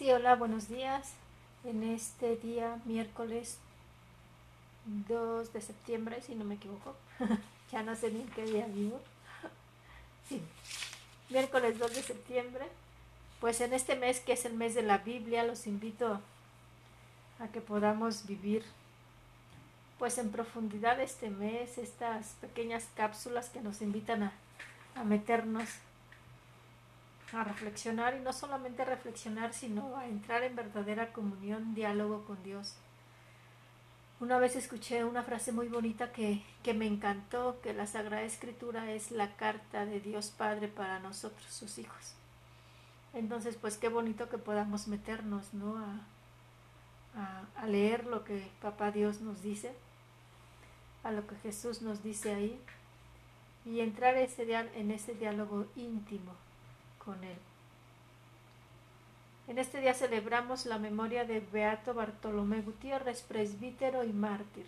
Sí, hola, buenos días. En este día, miércoles 2 de septiembre, si no me equivoco, ya no sé ni en qué día vivo. Sí, miércoles 2 de septiembre. Pues en este mes, que es el mes de la Biblia, los invito a que podamos vivir pues en profundidad este mes, estas pequeñas cápsulas que nos invitan a, a meternos a reflexionar y no solamente a reflexionar, sino a entrar en verdadera comunión, diálogo con Dios. Una vez escuché una frase muy bonita que, que, me encantó, que la Sagrada Escritura es la carta de Dios Padre para nosotros, sus hijos. Entonces, pues qué bonito que podamos meternos, ¿no? A, a, leer lo que Papá Dios nos dice, a lo que Jesús nos dice ahí, y entrar ese, en ese diálogo íntimo con Él. En este día celebramos la memoria de Beato Bartolomé Gutiérrez, presbítero y mártir.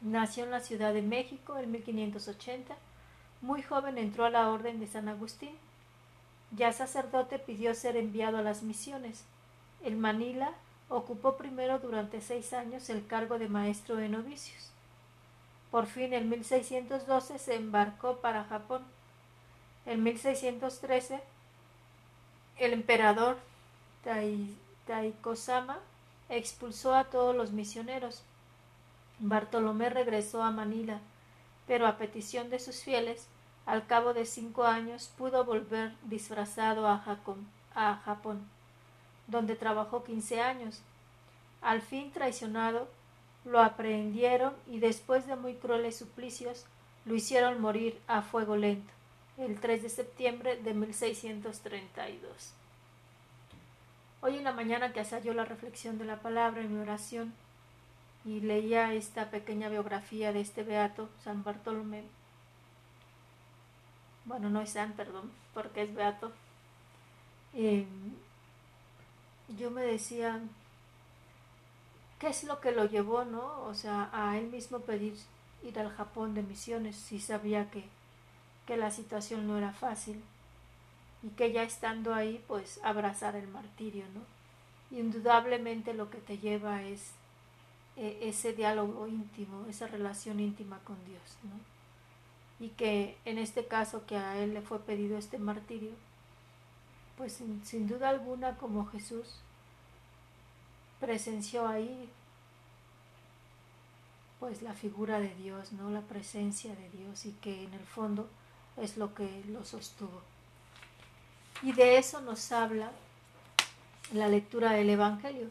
Nació en la Ciudad de México en 1580. Muy joven entró a la Orden de San Agustín. Ya sacerdote pidió ser enviado a las misiones. En Manila ocupó primero durante seis años el cargo de maestro de novicios. Por fin en 1612 se embarcó para Japón. En 1613 el emperador Taikosama expulsó a todos los misioneros. Bartolomé regresó a Manila, pero a petición de sus fieles, al cabo de cinco años pudo volver disfrazado a, a Japón, donde trabajó quince años. Al fin traicionado, lo aprehendieron y después de muy crueles suplicios, lo hicieron morir a fuego lento el 3 de septiembre de 1632. Hoy en la mañana que hacía yo la reflexión de la palabra en mi oración y leía esta pequeña biografía de este beato, San Bartolomé, bueno, no es San, perdón, porque es beato, eh, yo me decía, ¿qué es lo que lo llevó, no? O sea, a él mismo pedir ir al Japón de misiones, si sabía que que la situación no era fácil y que ya estando ahí pues abrazar el martirio, ¿no? Indudablemente lo que te lleva es eh, ese diálogo íntimo, esa relación íntima con Dios, ¿no? Y que en este caso que a él le fue pedido este martirio, pues sin, sin duda alguna como Jesús presenció ahí pues la figura de Dios, ¿no? La presencia de Dios y que en el fondo es lo que lo sostuvo. Y de eso nos habla la lectura del Evangelio,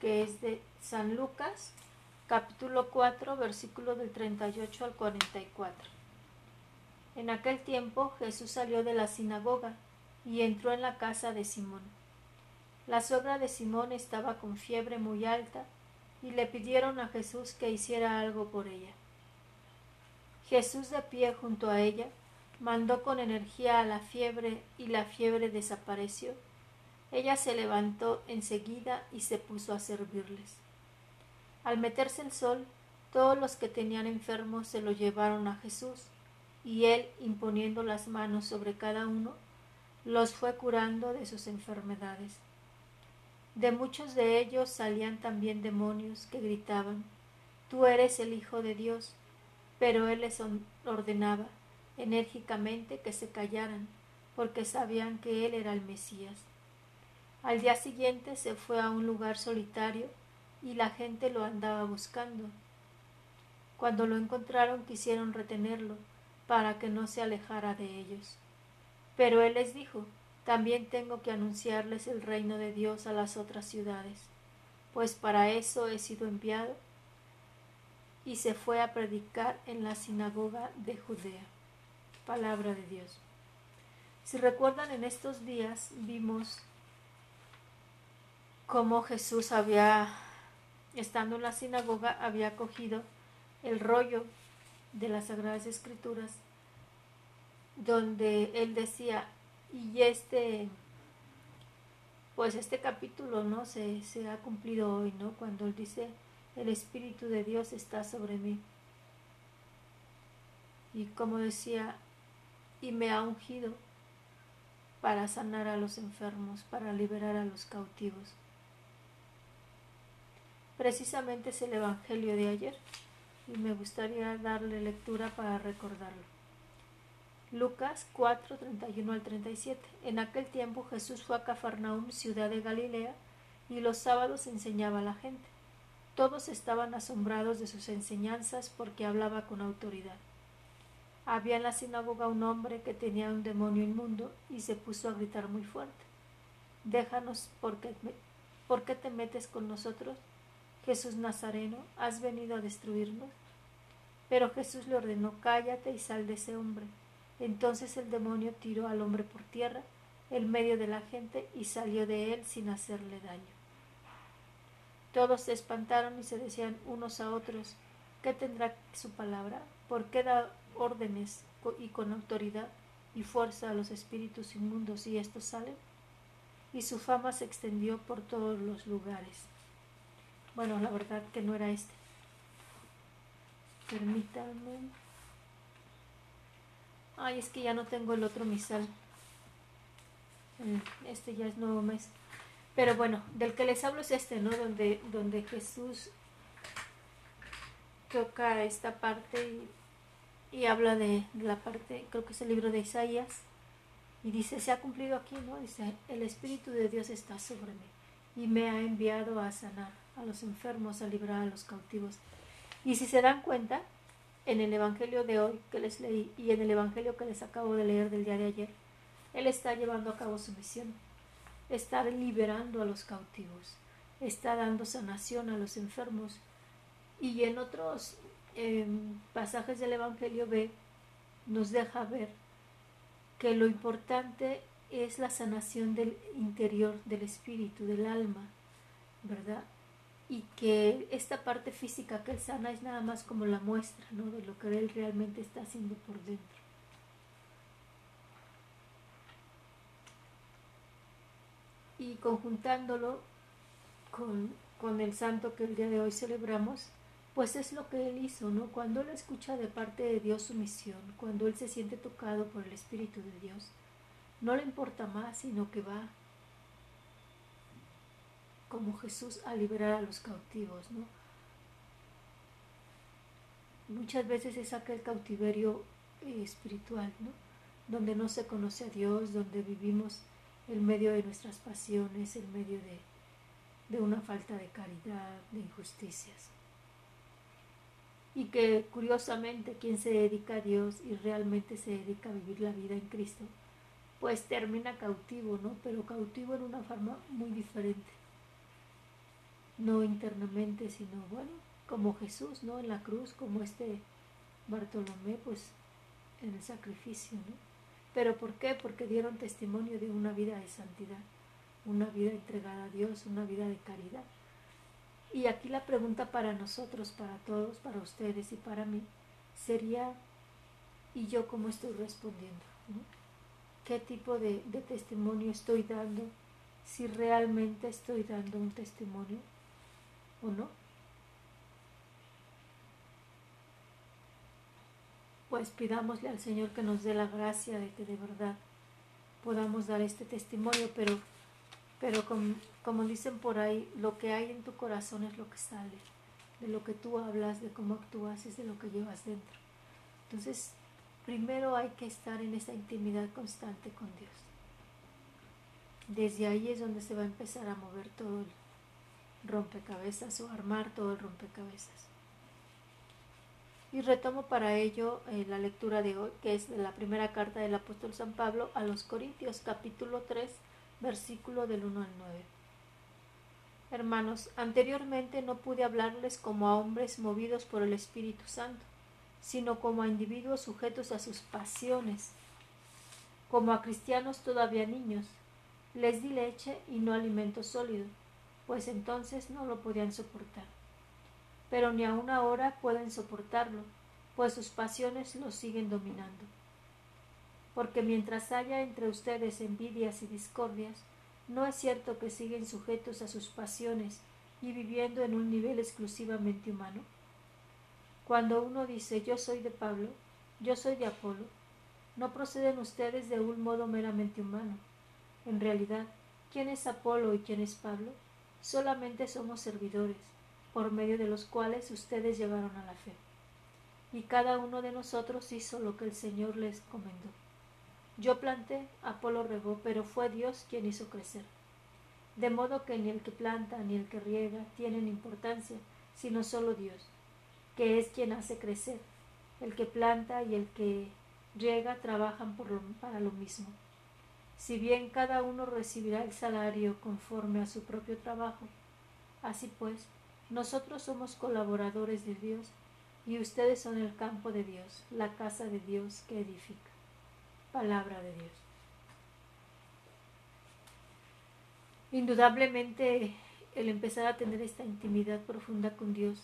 que es de San Lucas, capítulo 4, versículo del 38 al 44. En aquel tiempo Jesús salió de la sinagoga y entró en la casa de Simón. La suegra de Simón estaba con fiebre muy alta y le pidieron a Jesús que hiciera algo por ella. Jesús de pie junto a ella mandó con energía a la fiebre y la fiebre desapareció. Ella se levantó enseguida y se puso a servirles. Al meterse el sol, todos los que tenían enfermos se lo llevaron a Jesús, y él, imponiendo las manos sobre cada uno, los fue curando de sus enfermedades. De muchos de ellos salían también demonios que gritaban, Tú eres el Hijo de Dios, pero él les ordenaba, enérgicamente que se callaran, porque sabían que él era el Mesías. Al día siguiente se fue a un lugar solitario y la gente lo andaba buscando. Cuando lo encontraron quisieron retenerlo para que no se alejara de ellos. Pero él les dijo, también tengo que anunciarles el reino de Dios a las otras ciudades, pues para eso he sido enviado. Y se fue a predicar en la sinagoga de Judea palabra de Dios. Si recuerdan, en estos días vimos cómo Jesús había, estando en la sinagoga, había cogido el rollo de las Sagradas Escrituras, donde él decía, y este, pues este capítulo, ¿no? Se, se ha cumplido hoy, ¿no? Cuando él dice, el Espíritu de Dios está sobre mí. Y como decía, y me ha ungido para sanar a los enfermos, para liberar a los cautivos. Precisamente es el Evangelio de ayer y me gustaría darle lectura para recordarlo. Lucas 4, 31 al 37. En aquel tiempo Jesús fue a Cafarnaúm, ciudad de Galilea, y los sábados enseñaba a la gente. Todos estaban asombrados de sus enseñanzas porque hablaba con autoridad. Había en la sinagoga un hombre que tenía un demonio inmundo y se puso a gritar muy fuerte. Déjanos, porque, ¿por qué te metes con nosotros? Jesús Nazareno, ¿has venido a destruirnos? Pero Jesús le ordenó, cállate y sal de ese hombre. Entonces el demonio tiró al hombre por tierra, en medio de la gente, y salió de él sin hacerle daño. Todos se espantaron y se decían unos a otros, ¿qué tendrá su palabra? ¿Por qué da órdenes y con autoridad y fuerza a los espíritus inmundos y estos salen? Y su fama se extendió por todos los lugares. Bueno, la verdad que no era este. Permítanme. Ay, es que ya no tengo el otro misal. Este ya es nuevo mes. Pero bueno, del que les hablo es este, ¿no? Donde, donde Jesús toca esta parte y y habla de, la parte, creo que es el libro de Isaías, y dice, se ha cumplido aquí, ¿no? Dice, el Espíritu de Dios está sobre mí y me ha enviado a sanar a los enfermos, a librar a los cautivos. Y si se dan cuenta, en el Evangelio de hoy que les leí y en el Evangelio que les acabo de leer del día de ayer, Él está llevando a cabo su misión, está liberando a los cautivos, está dando sanación a los enfermos. Y en otros pasajes del Evangelio B nos deja ver que lo importante es la sanación del interior del espíritu, del alma, ¿verdad? Y que esta parte física que él sana es nada más como la muestra, ¿no? De lo que él realmente está haciendo por dentro. Y conjuntándolo con, con el santo que el día de hoy celebramos, pues es lo que él hizo, ¿no? Cuando él escucha de parte de Dios su misión, cuando él se siente tocado por el Espíritu de Dios, no le importa más, sino que va como Jesús a liberar a los cautivos, ¿no? Muchas veces es aquel cautiverio eh, espiritual, ¿no? Donde no se conoce a Dios, donde vivimos en medio de nuestras pasiones, en medio de, de una falta de caridad, de injusticias y que curiosamente quien se dedica a Dios y realmente se dedica a vivir la vida en Cristo, pues termina cautivo, ¿no? Pero cautivo en una forma muy diferente. No internamente, sino, bueno, como Jesús, ¿no? En la cruz, como este Bartolomé, pues en el sacrificio, ¿no? ¿Pero por qué? Porque dieron testimonio de una vida de santidad, una vida entregada a Dios, una vida de caridad. Y aquí la pregunta para nosotros, para todos, para ustedes y para mí, sería, ¿y yo cómo estoy respondiendo? ¿Qué tipo de, testimonio estoy dando? Si realmente estoy dando un testimonio o no. Pues pidámosle al Señor que nos dé la gracia de que de verdad podamos dar este testimonio, pero pero como, dicen por ahí, lo que hay en tu corazón es lo que sale. De lo que tú hablas, de cómo actúas, es de lo que llevas dentro. Entonces, primero hay que estar en esa intimidad constante con Dios. Desde ahí es donde se va a empezar a mover todo el rompecabezas o armar todo el rompecabezas. Y retomo para ello eh, la lectura de hoy, que es de la primera carta del apóstol San Pablo a los Corintios, capítulo 3, versículo del 1 al 9. Hermanos, anteriormente no pude hablarles como a hombres movidos por el Espíritu Santo, sino como a individuos sujetos a sus pasiones, como a cristianos todavía niños. Les di leche y no alimento sólido, pues entonces no lo podían soportar. Pero ni aun ahora pueden soportarlo, pues sus pasiones los siguen dominando porque mientras haya entre ustedes envidias y discordias, no es cierto que siguen sujetos a sus pasiones y viviendo en un nivel exclusivamente humano. Cuando uno dice yo soy de Pablo, yo soy de Apolo, no proceden ustedes de un modo meramente humano, En realidad, ¿quién es Apolo y quién es Pablo? Solamente somos servidores, por medio de los cuales ustedes llegaron a la fe. Y cada uno de nosotros hizo lo que el Señor les comendó. Yo planté, Apolo regó, pero fue Dios quien hizo crecer. De modo que ni el que planta ni el que riega tienen importancia, sino solo Dios, que es quien hace crecer. El que planta y el que riega trabajan para lo mismo. Si bien cada uno recibirá el salario conforme a su propio trabajo, así pues, nosotros somos colaboradores de Dios y ustedes son el campo de Dios, la casa de Dios que edifica. Palabra de Dios. Indudablemente el empezar a tener esta intimidad profunda con Dios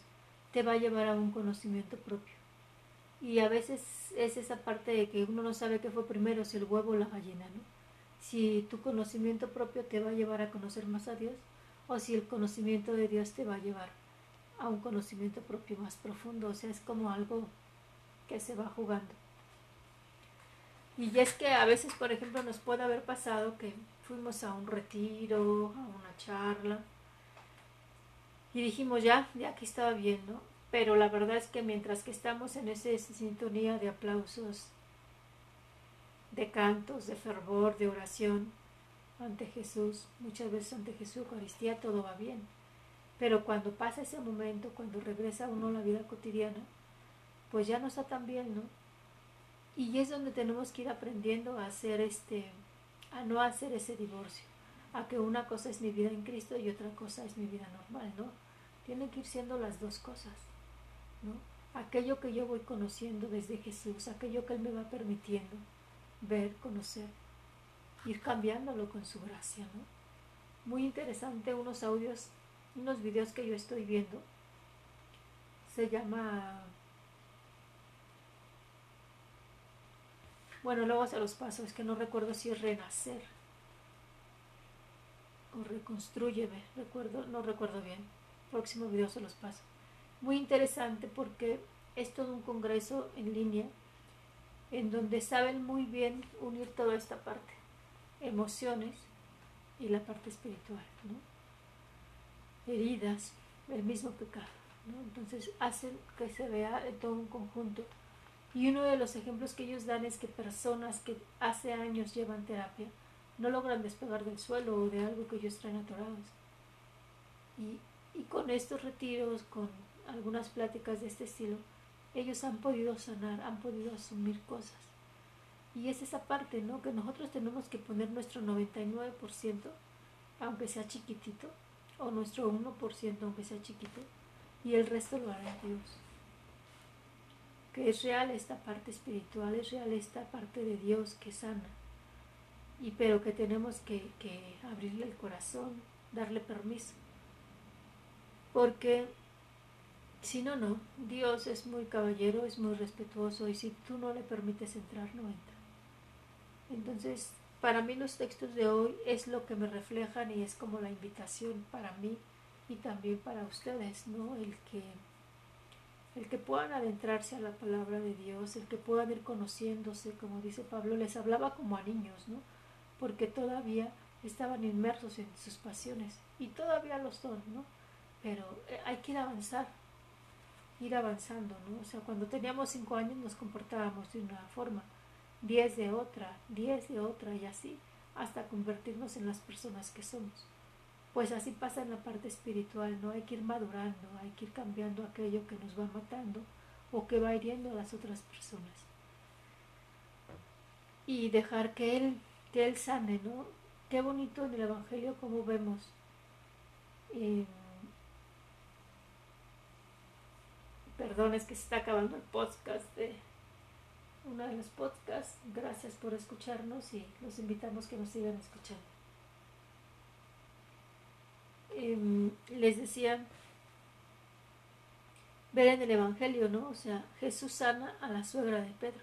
te va a llevar a un conocimiento propio. Y a veces es esa parte de que uno no sabe qué fue primero, si el huevo o la gallina, ¿no? Si tu conocimiento propio te va a llevar a conocer más a Dios o si el conocimiento de Dios te va a llevar a un conocimiento propio más profundo. O sea, es como algo que se va jugando. Y es que a veces, por ejemplo, nos puede haber pasado que fuimos a un retiro, a una charla, y dijimos ya, ya que estaba bien, ¿no? Pero la verdad es que mientras que estamos en esa sintonía de aplausos, de cantos, de fervor, de oración ante Jesús, muchas veces ante Jesús, Eucaristía, todo va bien. Pero cuando pasa ese momento, cuando regresa uno a la vida cotidiana, pues ya no está tan bien, ¿no? Y es donde tenemos que ir aprendiendo a hacer este, a no hacer ese divorcio, a que una cosa es mi vida en Cristo y otra cosa es mi vida normal, ¿no? Tienen que ir siendo las dos cosas. Aquello que yo voy conociendo desde Jesús, aquello que Él me va permitiendo ver, conocer, ir cambiándolo con su gracia, ¿no? Muy interesante unos audios, unos videos que yo estoy viendo. Se llama... Bueno, luego se los paso, es que no recuerdo si es renacer o reconstruyeme, recuerdo, no recuerdo bien. Próximo video se los paso muy interesante porque es todo un congreso en línea en donde saben muy bien unir toda esta parte, emociones y la parte espiritual, ¿no? heridas, el mismo pecado. ¿no? Entonces hacen que se vea todo un conjunto. Y uno de los ejemplos que ellos dan es que personas que hace años llevan terapia no logran despegar del suelo o de algo que ellos traen atorados. Y, y con estos retiros, con algunas pláticas de este estilo, ellos han podido sanar, han podido asumir cosas. Y es esa parte, ¿no? Que nosotros tenemos que poner nuestro 99%, aunque sea chiquitito, o nuestro 1%, aunque sea chiquito, y el resto lo hará Dios. Que es real esta parte espiritual, es real esta parte de Dios que sana. Y pero que tenemos que, que abrirle el corazón, darle permiso. Porque si no, no. Dios es muy caballero, es muy respetuoso y si tú no le permites entrar, no entra. Entonces, para mí los textos de hoy es lo que me reflejan y es como la invitación para mí y también para ustedes, ¿no? El que el que puedan adentrarse a la palabra de Dios, el que puedan ir conociéndose, como dice Pablo, les hablaba como a niños, ¿no? Porque todavía estaban inmersos en sus pasiones y todavía lo son, ¿no? Pero eh, hay que ir a avanzar, ir avanzando, ¿no? O sea, cuando teníamos cinco años nos comportábamos de una forma, diez de otra, diez de otra y así, hasta convertirnos en las personas que somos. Pues así pasa en la parte espiritual, ¿no? Hay que ir madurando, hay que ir cambiando aquello que nos va matando o que va hiriendo a las otras personas. Y dejar que Él, que Él sane, ¿no? Qué bonito en el Evangelio como vemos. Eh, Perdón, es que se está acabando el podcast de uno de los podcasts. Gracias por escucharnos y los invitamos que nos sigan escuchando. Em, les decía, ver en el Evangelio, ¿no? O sea, Jesús sana a la suegra de Pedro.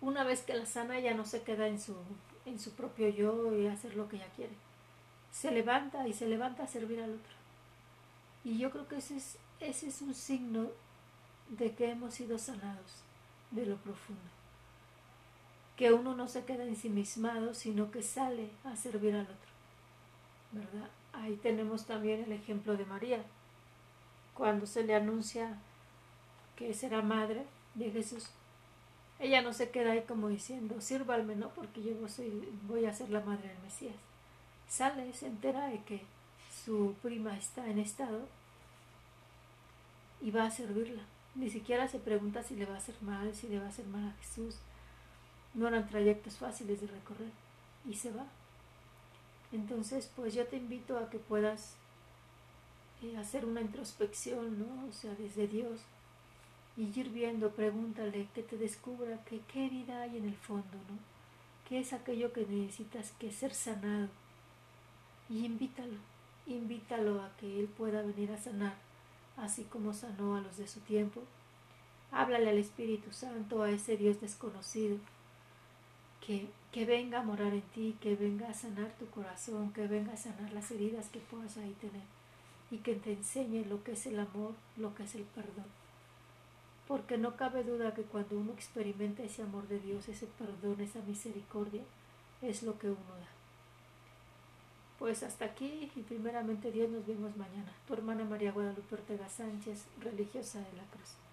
Una vez que la sana ya no se queda en su, en su propio yo y hacer lo que ella quiere. Se levanta y se levanta a servir al otro. Y yo creo que ese es, ese es un signo de que hemos sido sanados de lo profundo. que uno no se queda ensimismado, sino que sale a servir al otro. ¿Verdad? Ahí tenemos también el ejemplo de María. Cuando se le anuncia que será madre de Jesús, ella no se queda ahí como diciendo, sírvalme, ¿no? Porque yo voy a ser la madre del Mesías. Sale, se entera de que su prima está en estado y va a servirla. Ni siquiera se pregunta si le va a hacer mal, si le va a hacer mal a Jesús. No eran trayectos fáciles de recorrer y se va. Entonces, pues yo te invito a que puedas eh, hacer una introspección, ¿no? O sea, desde Dios y ir viendo, pregúntale, que te descubra qué herida hay en el fondo, ¿no? ¿Qué es aquello que necesitas que ser sanado? Y invítalo, invítalo a que Él pueda venir a sanar, así como sanó a los de su tiempo. Háblale al Espíritu Santo, a ese Dios desconocido, que, venga a morar en ti, que venga a sanar tu corazón, que venga a sanar las heridas que puedas ahí tener y que te enseñe lo que es el amor, lo que es el perdón porque no cabe duda que cuando uno experimenta ese amor de Dios, ese perdón, esa misericordia, es lo que uno da. Pues hasta aquí y primeramente Dios nos vemos mañana. Tu hermana María Guadalupe Ortega Sánchez, religiosa de la Cruz.